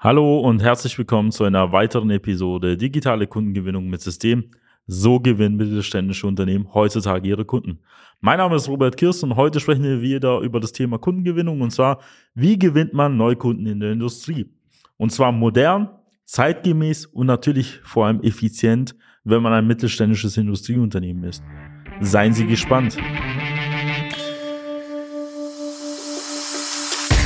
Hallo und herzlich willkommen zu einer weiteren Episode Digitale Kundengewinnung mit System. So gewinnen mittelständische Unternehmen heutzutage ihre Kunden. Mein Name ist Robert Kirst und heute sprechen wir wieder über das Thema Kundengewinnung und zwar, wie gewinnt man Neukunden in der Industrie? Und zwar modern, zeitgemäß und natürlich vor allem effizient, wenn man ein mittelständisches Industrieunternehmen ist. Seien Sie gespannt.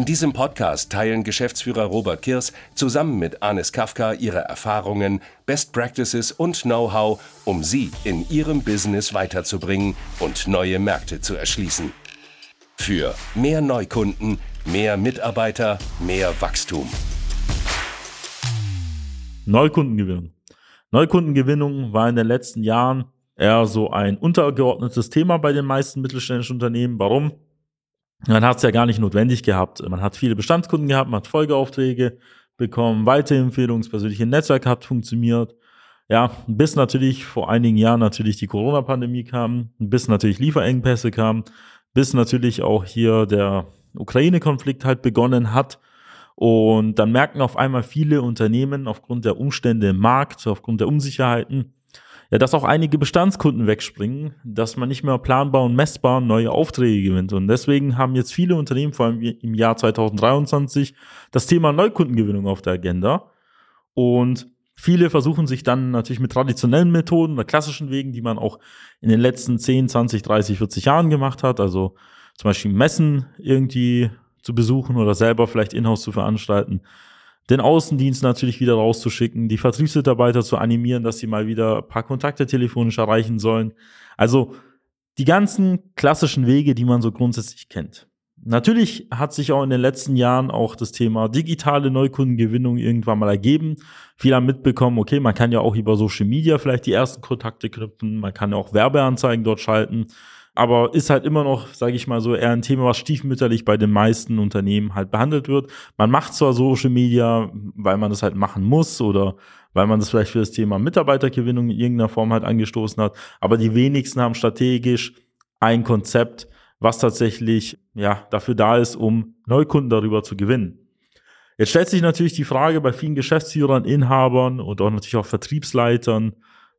In diesem Podcast teilen Geschäftsführer Robert Kirs zusammen mit Anis Kafka ihre Erfahrungen, Best Practices und Know-how, um sie in ihrem Business weiterzubringen und neue Märkte zu erschließen. Für mehr Neukunden, mehr Mitarbeiter, mehr Wachstum. Neukundengewinnung. Neukundengewinnung war in den letzten Jahren eher so ein untergeordnetes Thema bei den meisten mittelständischen Unternehmen. Warum? Man hat es ja gar nicht notwendig gehabt. Man hat viele Bestandskunden gehabt, man hat Folgeaufträge bekommen, Weiterempfehlungen, das persönliche Netzwerk hat funktioniert. Ja, bis natürlich vor einigen Jahren natürlich die Corona-Pandemie kam, bis natürlich Lieferengpässe kamen, bis natürlich auch hier der Ukraine-Konflikt halt begonnen hat und dann merken auf einmal viele Unternehmen aufgrund der Umstände im Markt, aufgrund der Unsicherheiten, ja, dass auch einige Bestandskunden wegspringen, dass man nicht mehr planbar und messbar neue Aufträge gewinnt. Und deswegen haben jetzt viele Unternehmen, vor allem im Jahr 2023, das Thema Neukundengewinnung auf der Agenda. Und viele versuchen sich dann natürlich mit traditionellen Methoden oder klassischen Wegen, die man auch in den letzten 10, 20, 30, 40 Jahren gemacht hat, also zum Beispiel Messen irgendwie zu besuchen oder selber vielleicht in-house zu veranstalten. Den Außendienst natürlich wieder rauszuschicken, die Vertriebsmitarbeiter zu animieren, dass sie mal wieder ein paar Kontakte telefonisch erreichen sollen. Also die ganzen klassischen Wege, die man so grundsätzlich kennt. Natürlich hat sich auch in den letzten Jahren auch das Thema digitale Neukundengewinnung irgendwann mal ergeben. Viele haben mitbekommen, okay, man kann ja auch über Social Media vielleicht die ersten Kontakte knüpfen, man kann ja auch Werbeanzeigen dort schalten aber ist halt immer noch, sage ich mal so, eher ein Thema, was stiefmütterlich bei den meisten Unternehmen halt behandelt wird. Man macht zwar Social Media, weil man das halt machen muss oder weil man das vielleicht für das Thema Mitarbeitergewinnung in irgendeiner Form halt angestoßen hat, aber die wenigsten haben strategisch ein Konzept, was tatsächlich ja dafür da ist, um Neukunden darüber zu gewinnen. Jetzt stellt sich natürlich die Frage bei vielen Geschäftsführern, Inhabern und auch natürlich auch Vertriebsleitern,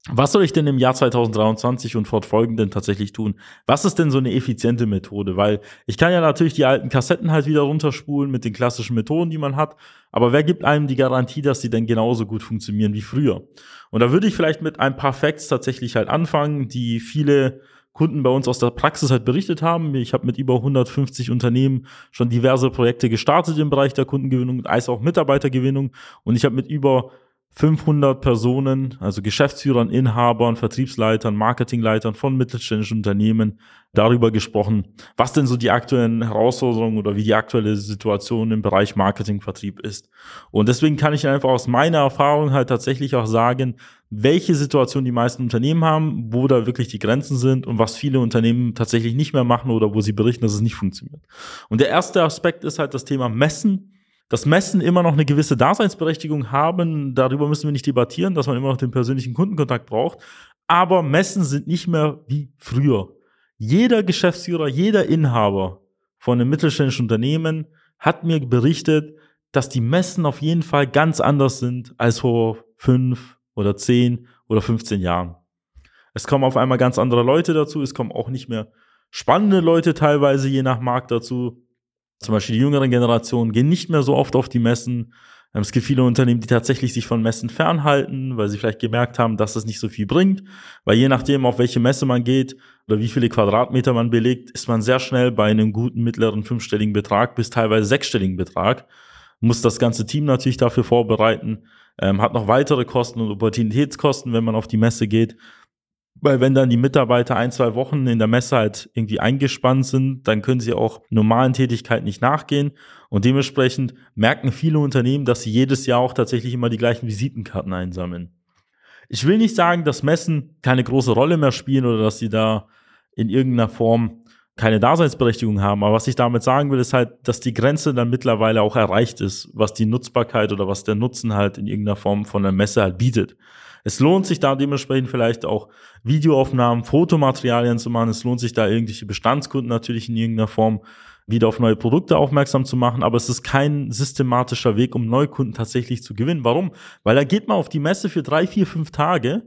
was soll ich denn im Jahr 2023 und fortfolgenden tatsächlich tun? Was ist denn so eine effiziente Methode? Weil ich kann ja natürlich die alten Kassetten halt wieder runterspulen mit den klassischen Methoden, die man hat. Aber wer gibt einem die Garantie, dass sie denn genauso gut funktionieren wie früher? Und da würde ich vielleicht mit ein paar Facts tatsächlich halt anfangen, die viele Kunden bei uns aus der Praxis halt berichtet haben. Ich habe mit über 150 Unternehmen schon diverse Projekte gestartet im Bereich der Kundengewinnung als auch Mitarbeitergewinnung. Und ich habe mit über 500 Personen, also Geschäftsführern, Inhabern, Vertriebsleitern, Marketingleitern von mittelständischen Unternehmen darüber gesprochen, was denn so die aktuellen Herausforderungen oder wie die aktuelle Situation im Bereich Marketingvertrieb ist. Und deswegen kann ich einfach aus meiner Erfahrung halt tatsächlich auch sagen, welche Situation die meisten Unternehmen haben, wo da wirklich die Grenzen sind und was viele Unternehmen tatsächlich nicht mehr machen oder wo sie berichten, dass es nicht funktioniert. Und der erste Aspekt ist halt das Thema Messen dass Messen immer noch eine gewisse Daseinsberechtigung haben, darüber müssen wir nicht debattieren, dass man immer noch den persönlichen Kundenkontakt braucht. Aber Messen sind nicht mehr wie früher. Jeder Geschäftsführer, jeder Inhaber von einem mittelständischen Unternehmen hat mir berichtet, dass die Messen auf jeden Fall ganz anders sind als vor fünf oder zehn oder 15 Jahren. Es kommen auf einmal ganz andere Leute dazu, es kommen auch nicht mehr spannende Leute teilweise je nach Markt dazu. Zum Beispiel die jüngeren Generationen gehen nicht mehr so oft auf die Messen. Ähm, es gibt viele Unternehmen, die tatsächlich sich von Messen fernhalten, weil sie vielleicht gemerkt haben, dass es nicht so viel bringt. Weil je nachdem, auf welche Messe man geht oder wie viele Quadratmeter man belegt, ist man sehr schnell bei einem guten mittleren fünfstelligen Betrag bis teilweise sechsstelligen Betrag. Muss das ganze Team natürlich dafür vorbereiten, ähm, hat noch weitere Kosten und Opportunitätskosten, wenn man auf die Messe geht. Weil wenn dann die Mitarbeiter ein, zwei Wochen in der Messe halt irgendwie eingespannt sind, dann können sie auch normalen Tätigkeiten nicht nachgehen. Und dementsprechend merken viele Unternehmen, dass sie jedes Jahr auch tatsächlich immer die gleichen Visitenkarten einsammeln. Ich will nicht sagen, dass Messen keine große Rolle mehr spielen oder dass sie da in irgendeiner Form keine Daseinsberechtigung haben. Aber was ich damit sagen will, ist halt, dass die Grenze dann mittlerweile auch erreicht ist, was die Nutzbarkeit oder was der Nutzen halt in irgendeiner Form von der Messe halt bietet. Es lohnt sich da dementsprechend vielleicht auch Videoaufnahmen, Fotomaterialien zu machen. Es lohnt sich da irgendwelche Bestandskunden natürlich in irgendeiner Form wieder auf neue Produkte aufmerksam zu machen, aber es ist kein systematischer Weg, um Neukunden tatsächlich zu gewinnen. Warum? Weil da geht man auf die Messe für drei, vier, fünf Tage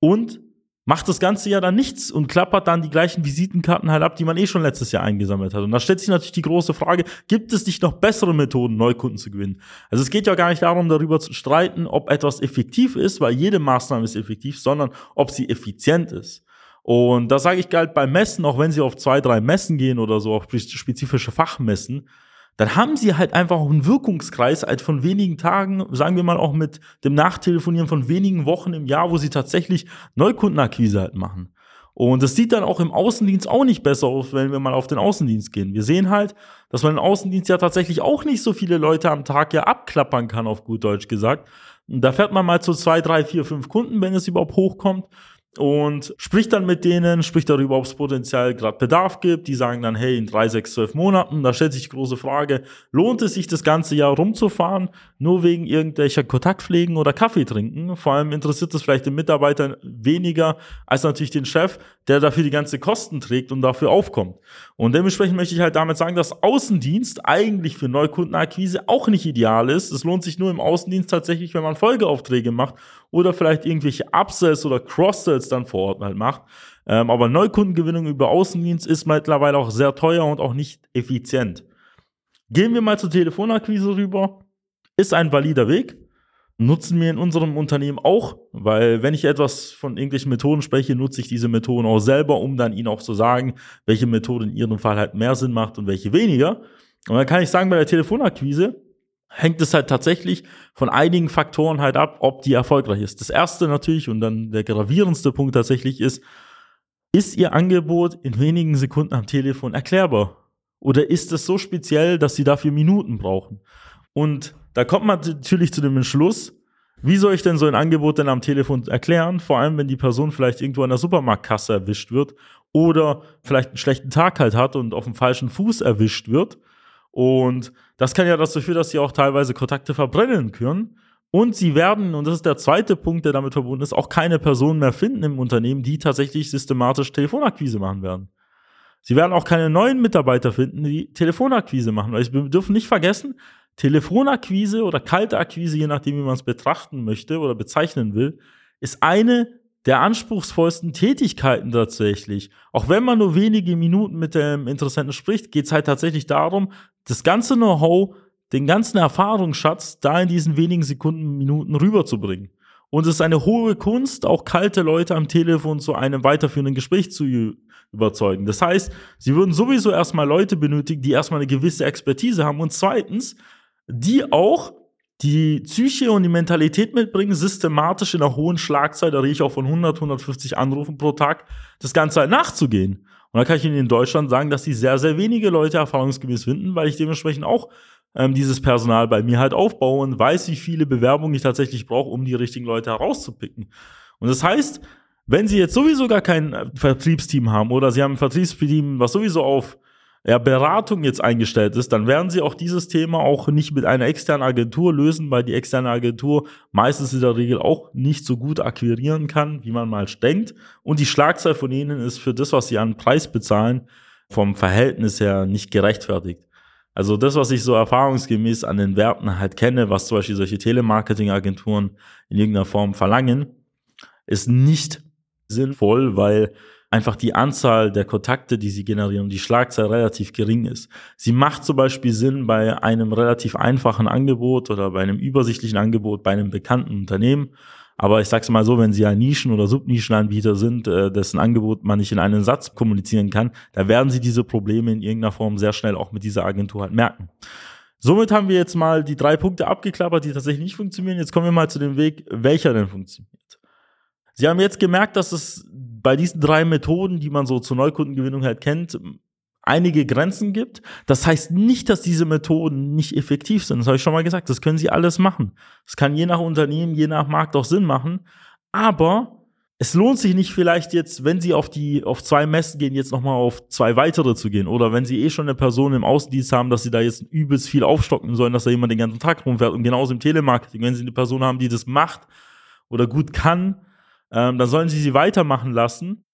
und macht das ganze Jahr dann nichts und klappert dann die gleichen Visitenkarten halt ab, die man eh schon letztes Jahr eingesammelt hat. Und da stellt sich natürlich die große Frage, gibt es nicht noch bessere Methoden, Neukunden zu gewinnen? Also es geht ja gar nicht darum, darüber zu streiten, ob etwas effektiv ist, weil jede Maßnahme ist effektiv, sondern ob sie effizient ist. Und da sage ich galt bei Messen, auch wenn sie auf zwei, drei Messen gehen oder so, auf spezifische Fachmessen, dann haben sie halt einfach auch einen Wirkungskreis halt von wenigen Tagen, sagen wir mal auch mit dem Nachtelefonieren von wenigen Wochen im Jahr, wo sie tatsächlich Neukundenakquise halt machen. Und das sieht dann auch im Außendienst auch nicht besser aus, wenn wir mal auf den Außendienst gehen. Wir sehen halt, dass man im Außendienst ja tatsächlich auch nicht so viele Leute am Tag ja abklappern kann, auf gut Deutsch gesagt. Und da fährt man mal zu zwei, drei, vier, fünf Kunden, wenn es überhaupt hochkommt und spricht dann mit denen, spricht darüber, ob es potenziell gerade Bedarf gibt. Die sagen dann, hey, in drei, sechs, zwölf Monaten, da stellt sich die große Frage, lohnt es sich das ganze Jahr rumzufahren, nur wegen irgendwelcher Kontaktpflegen oder Kaffee trinken? Vor allem interessiert es vielleicht den Mitarbeiter weniger als natürlich den Chef, der dafür die ganze Kosten trägt und dafür aufkommt. Und dementsprechend möchte ich halt damit sagen, dass Außendienst eigentlich für Neukundenakquise auch nicht ideal ist. Es lohnt sich nur im Außendienst tatsächlich, wenn man Folgeaufträge macht oder vielleicht irgendwelche Upsells oder Cross-Sells dann vor Ort halt macht. Ähm, aber Neukundengewinnung über Außendienst ist mittlerweile auch sehr teuer und auch nicht effizient. Gehen wir mal zur Telefonakquise rüber. Ist ein valider Weg. Nutzen wir in unserem Unternehmen auch, weil wenn ich etwas von irgendwelchen Methoden spreche, nutze ich diese Methoden auch selber, um dann ihnen auch zu sagen, welche Methode in ihrem Fall halt mehr Sinn macht und welche weniger. Und dann kann ich sagen, bei der Telefonakquise hängt es halt tatsächlich von einigen Faktoren halt ab, ob die erfolgreich ist. Das erste natürlich und dann der gravierendste Punkt tatsächlich ist, ist Ihr Angebot in wenigen Sekunden am Telefon erklärbar? Oder ist es so speziell, dass Sie dafür Minuten brauchen? Und da kommt man natürlich zu dem Entschluss, wie soll ich denn so ein Angebot denn am Telefon erklären? Vor allem, wenn die Person vielleicht irgendwo an der Supermarktkasse erwischt wird oder vielleicht einen schlechten Tag halt hat und auf dem falschen Fuß erwischt wird und das kann ja dazu führen, dass sie auch teilweise Kontakte verbrennen können. Und sie werden, und das ist der zweite Punkt, der damit verbunden ist, auch keine Personen mehr finden im Unternehmen, die tatsächlich systematisch Telefonakquise machen werden. Sie werden auch keine neuen Mitarbeiter finden, die Telefonakquise machen. Weil wir dürfen nicht vergessen, Telefonakquise oder kalte Akquise, je nachdem, wie man es betrachten möchte oder bezeichnen will, ist eine der anspruchsvollsten Tätigkeiten tatsächlich. Auch wenn man nur wenige Minuten mit dem Interessenten spricht, geht es halt tatsächlich darum, das ganze Know-how, den ganzen Erfahrungsschatz da in diesen wenigen Sekunden, Minuten rüberzubringen. Und es ist eine hohe Kunst, auch kalte Leute am Telefon zu einem weiterführenden Gespräch zu überzeugen. Das heißt, sie würden sowieso erstmal Leute benötigen, die erstmal eine gewisse Expertise haben und zweitens, die auch die Psyche und die Mentalität mitbringen, systematisch in einer hohen Schlagzahl, da rede ich auch von 100, 150 Anrufen pro Tag, das Ganze halt nachzugehen. Und da kann ich Ihnen in Deutschland sagen, dass die sehr, sehr wenige Leute erfahrungsgemäß finden, weil ich dementsprechend auch ähm, dieses Personal bei mir halt aufbaue und weiß, wie viele Bewerbungen ich tatsächlich brauche, um die richtigen Leute herauszupicken. Und das heißt, wenn Sie jetzt sowieso gar kein äh, Vertriebsteam haben oder Sie haben ein Vertriebsteam, was sowieso auf ja, Beratung jetzt eingestellt ist, dann werden sie auch dieses Thema auch nicht mit einer externen Agentur lösen, weil die externe Agentur meistens in der Regel auch nicht so gut akquirieren kann, wie man mal denkt. Und die Schlagzahl von ihnen ist für das, was sie an Preis bezahlen, vom Verhältnis her nicht gerechtfertigt. Also das, was ich so erfahrungsgemäß an den Werten halt kenne, was zum Beispiel solche Telemarketing-Agenturen in irgendeiner Form verlangen, ist nicht sinnvoll, weil einfach die Anzahl der Kontakte, die sie generieren, die Schlagzahl relativ gering ist. Sie macht zum Beispiel Sinn bei einem relativ einfachen Angebot oder bei einem übersichtlichen Angebot bei einem bekannten Unternehmen. Aber ich sag's mal so, wenn Sie ein Nischen- oder Subnischenanbieter sind, äh, dessen Angebot man nicht in einen Satz kommunizieren kann, da werden Sie diese Probleme in irgendeiner Form sehr schnell auch mit dieser Agentur halt merken. Somit haben wir jetzt mal die drei Punkte abgeklappert, die tatsächlich nicht funktionieren. Jetzt kommen wir mal zu dem Weg, welcher denn funktioniert. Sie haben jetzt gemerkt, dass es bei diesen drei Methoden, die man so zur Neukundengewinnung halt kennt, einige Grenzen gibt. Das heißt nicht, dass diese Methoden nicht effektiv sind. Das habe ich schon mal gesagt. Das können Sie alles machen. Das kann je nach Unternehmen, je nach Markt auch Sinn machen. Aber es lohnt sich nicht vielleicht jetzt, wenn Sie auf die, auf zwei Messen gehen, jetzt nochmal auf zwei weitere zu gehen. Oder wenn Sie eh schon eine Person im Außendienst haben, dass Sie da jetzt übelst viel aufstocken sollen, dass da jemand den ganzen Tag rumfährt. Und genauso im Telemarketing, wenn Sie eine Person haben, die das macht oder gut kann, ähm, dann sollen Sie sie weitermachen lassen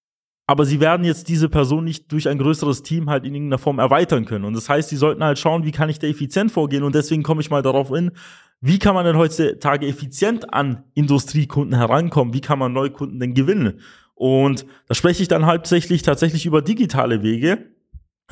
aber sie werden jetzt diese Person nicht durch ein größeres Team halt in irgendeiner Form erweitern können. Und das heißt, sie sollten halt schauen, wie kann ich da effizient vorgehen. Und deswegen komme ich mal darauf hin, wie kann man denn heutzutage effizient an Industriekunden herankommen? Wie kann man Neukunden denn gewinnen? Und da spreche ich dann hauptsächlich tatsächlich über digitale Wege,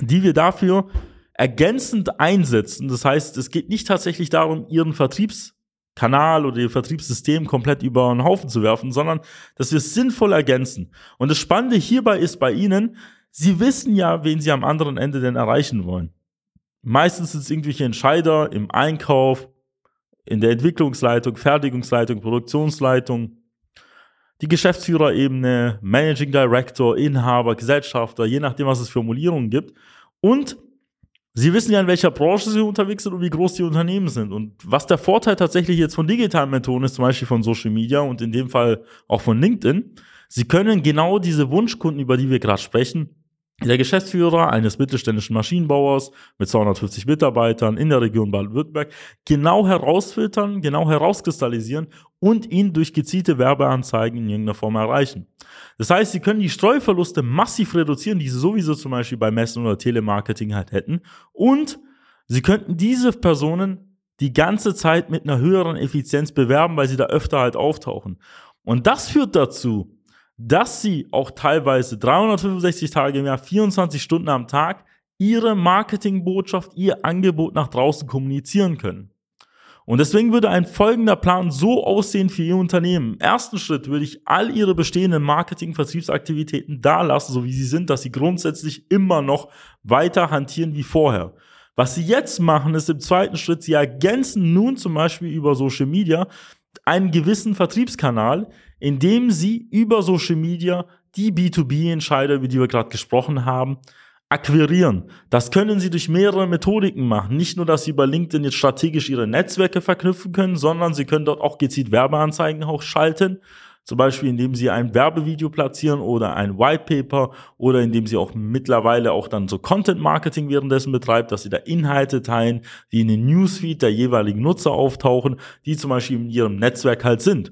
die wir dafür ergänzend einsetzen. Das heißt, es geht nicht tatsächlich darum, ihren Vertriebs Kanal oder ihr Vertriebssystem komplett über den Haufen zu werfen, sondern dass wir es sinnvoll ergänzen. Und das Spannende hierbei ist bei Ihnen, Sie wissen ja, wen Sie am anderen Ende denn erreichen wollen. Meistens sind es irgendwelche Entscheider im Einkauf, in der Entwicklungsleitung, Fertigungsleitung, Produktionsleitung, die Geschäftsführerebene, Managing Director, Inhaber, Gesellschafter, je nachdem, was es Formulierungen gibt. Und Sie wissen ja, in welcher Branche Sie unterwegs sind und wie groß die Unternehmen sind. Und was der Vorteil tatsächlich jetzt von digitalen Methoden ist, zum Beispiel von Social Media und in dem Fall auch von LinkedIn, Sie können genau diese Wunschkunden, über die wir gerade sprechen, der Geschäftsführer eines mittelständischen Maschinenbauers mit 250 Mitarbeitern in der Region Baden-Württemberg genau herausfiltern, genau herauskristallisieren und ihn durch gezielte Werbeanzeigen in irgendeiner Form erreichen. Das heißt, Sie können die Streuverluste massiv reduzieren, die Sie sowieso zum Beispiel bei Messen oder Telemarketing halt hätten. Und Sie könnten diese Personen die ganze Zeit mit einer höheren Effizienz bewerben, weil sie da öfter halt auftauchen. Und das führt dazu, dass sie auch teilweise 365 Tage im Jahr, 24 Stunden am Tag ihre Marketingbotschaft, ihr Angebot nach draußen kommunizieren können. Und deswegen würde ein folgender Plan so aussehen für Ihr Unternehmen. Im ersten Schritt würde ich all Ihre bestehenden Marketing-Vertriebsaktivitäten da lassen, so wie sie sind, dass Sie grundsätzlich immer noch weiter hantieren wie vorher. Was Sie jetzt machen, ist im zweiten Schritt, Sie ergänzen nun zum Beispiel über Social Media einen gewissen Vertriebskanal, indem Sie über Social Media die B2B-Entscheider, über die wir gerade gesprochen haben, akquirieren. Das können Sie durch mehrere Methodiken machen. Nicht nur, dass Sie über LinkedIn jetzt strategisch Ihre Netzwerke verknüpfen können, sondern Sie können dort auch gezielt Werbeanzeigen auch schalten. Zum Beispiel, indem Sie ein Werbevideo platzieren oder ein Whitepaper oder indem Sie auch mittlerweile auch dann so Content Marketing währenddessen betreibt, dass Sie da Inhalte teilen, die in den Newsfeed der jeweiligen Nutzer auftauchen, die zum Beispiel in Ihrem Netzwerk halt sind.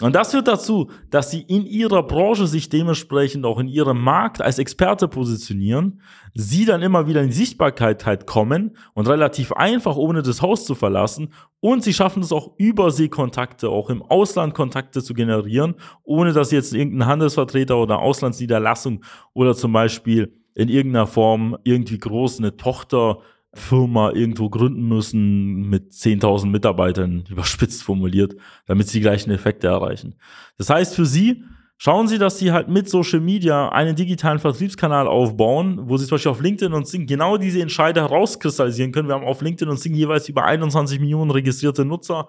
Und das führt dazu, dass sie in ihrer Branche sich dementsprechend auch in ihrem Markt als Experte positionieren, sie dann immer wieder in Sichtbarkeit halt kommen und relativ einfach, ohne das Haus zu verlassen. Und sie schaffen es auch, Überseekontakte, auch im Ausland Kontakte zu generieren, ohne dass jetzt irgendein Handelsvertreter oder Auslandsniederlassung oder zum Beispiel in irgendeiner Form irgendwie groß eine Tochter Firma irgendwo gründen müssen mit 10.000 Mitarbeitern, überspitzt formuliert, damit sie die gleichen Effekte erreichen. Das heißt für Sie, schauen Sie, dass Sie halt mit Social Media einen digitalen Vertriebskanal aufbauen, wo Sie zum Beispiel auf LinkedIn und Sing genau diese Entscheider herauskristallisieren können. Wir haben auf LinkedIn und Sing jeweils über 21 Millionen registrierte Nutzer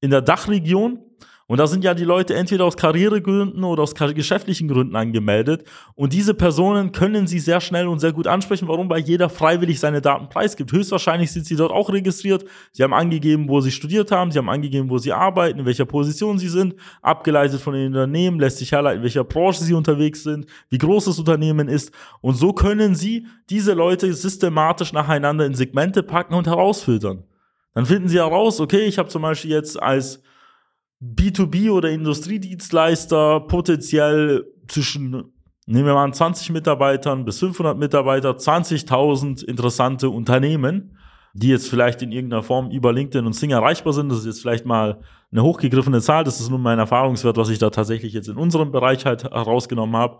in der Dachregion und da sind ja die Leute entweder aus Karrieregründen oder aus geschäftlichen Gründen angemeldet. Und diese Personen können sie sehr schnell und sehr gut ansprechen, warum bei jeder freiwillig seine Daten preisgibt. Höchstwahrscheinlich sind sie dort auch registriert. Sie haben angegeben, wo sie studiert haben. Sie haben angegeben, wo sie arbeiten, in welcher Position sie sind. Abgeleitet von den Unternehmen lässt sich herleiten, in welcher Branche sie unterwegs sind, wie groß das Unternehmen ist. Und so können sie diese Leute systematisch nacheinander in Segmente packen und herausfiltern. Dann finden sie heraus, okay, ich habe zum Beispiel jetzt als B2B oder Industriedienstleister potenziell zwischen, nehmen wir mal an, 20 Mitarbeitern bis 500 Mitarbeiter, 20.000 interessante Unternehmen. die jetzt vielleicht in irgendeiner Form über LinkedIn und Sing erreichbar sind. Das ist jetzt vielleicht mal eine hochgegriffene Zahl. Das ist nun mein Erfahrungswert, was ich da tatsächlich jetzt in unserem Bereich halt herausgenommen habe.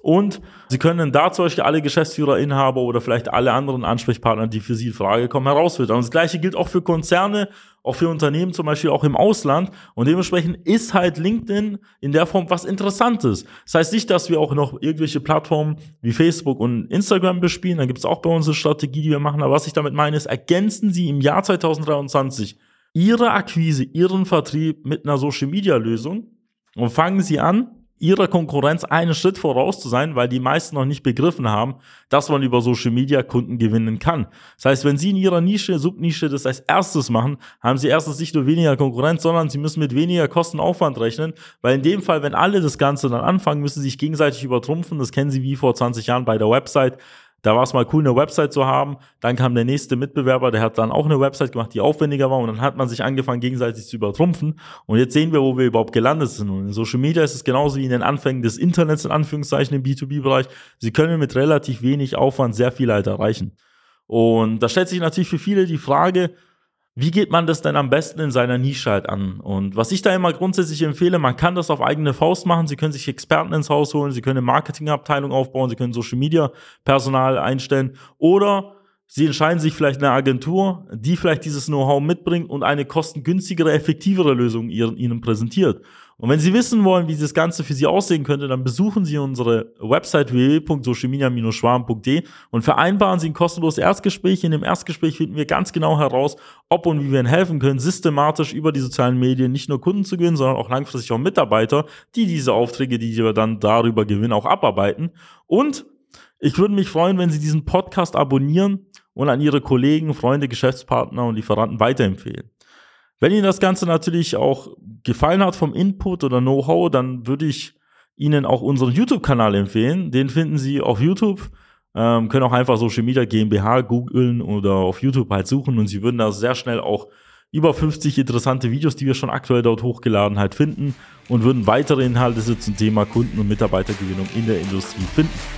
Und Sie können da zum Beispiel alle Geschäftsführer, Inhaber oder vielleicht alle anderen Ansprechpartner, die für Sie in Frage kommen, herausfiltern. Und das Gleiche gilt auch für Konzerne, auch für Unternehmen, zum Beispiel auch im Ausland. Und dementsprechend ist halt LinkedIn in der Form was Interessantes. Das heißt nicht, dass wir auch noch irgendwelche Plattformen wie Facebook und Instagram bespielen. Da gibt es auch bei uns eine Strategie, die wir machen. Aber was ich damit meine, ist, ergänzen Sie im Jahr 2023 Ihre Akquise, Ihren Vertrieb mit einer Social-Media-Lösung und fangen Sie an, ihrer Konkurrenz einen Schritt voraus zu sein, weil die meisten noch nicht begriffen haben, dass man über Social Media Kunden gewinnen kann. Das heißt, wenn sie in ihrer Nische, Subnische das als erstes machen, haben sie erstens nicht nur weniger Konkurrenz, sondern sie müssen mit weniger Kostenaufwand rechnen, weil in dem Fall, wenn alle das Ganze dann anfangen, müssen sie sich gegenseitig übertrumpfen. Das kennen sie wie vor 20 Jahren bei der Website. Da war es mal cool, eine Website zu haben. Dann kam der nächste Mitbewerber, der hat dann auch eine Website gemacht, die aufwendiger war. Und dann hat man sich angefangen, gegenseitig zu übertrumpfen. Und jetzt sehen wir, wo wir überhaupt gelandet sind. Und in Social Media ist es genauso wie in den Anfängen des Internets, in Anführungszeichen, im B2B-Bereich. Sie können mit relativ wenig Aufwand sehr viel halt erreichen. Und da stellt sich natürlich für viele die Frage, wie geht man das denn am besten in seiner Nische halt an? Und was ich da immer grundsätzlich empfehle, man kann das auf eigene Faust machen. Sie können sich Experten ins Haus holen, Sie können eine Marketingabteilung aufbauen, Sie können Social Media Personal einstellen oder Sie entscheiden sich vielleicht eine Agentur, die vielleicht dieses Know-how mitbringt und eine kostengünstigere, effektivere Lösung Ihnen präsentiert. Und wenn Sie wissen wollen, wie das Ganze für Sie aussehen könnte, dann besuchen Sie unsere Website www.socialmedia-schwarm.de und vereinbaren Sie ein kostenloses Erstgespräch. In dem Erstgespräch finden wir ganz genau heraus, ob und wie wir Ihnen helfen können, systematisch über die sozialen Medien nicht nur Kunden zu gewinnen, sondern auch langfristig auch Mitarbeiter, die diese Aufträge, die wir dann darüber gewinnen, auch abarbeiten. Und ich würde mich freuen, wenn Sie diesen Podcast abonnieren und an Ihre Kollegen, Freunde, Geschäftspartner und Lieferanten weiterempfehlen. Wenn Ihnen das Ganze natürlich auch gefallen hat vom Input oder Know-how, dann würde ich Ihnen auch unseren YouTube-Kanal empfehlen. Den finden Sie auf YouTube. Ähm, können auch einfach Social Media GmbH googeln oder auf YouTube halt suchen und Sie würden da sehr schnell auch über 50 interessante Videos, die wir schon aktuell dort hochgeladen halt finden und würden weitere Inhalte zum Thema Kunden- und Mitarbeitergewinnung in der Industrie finden.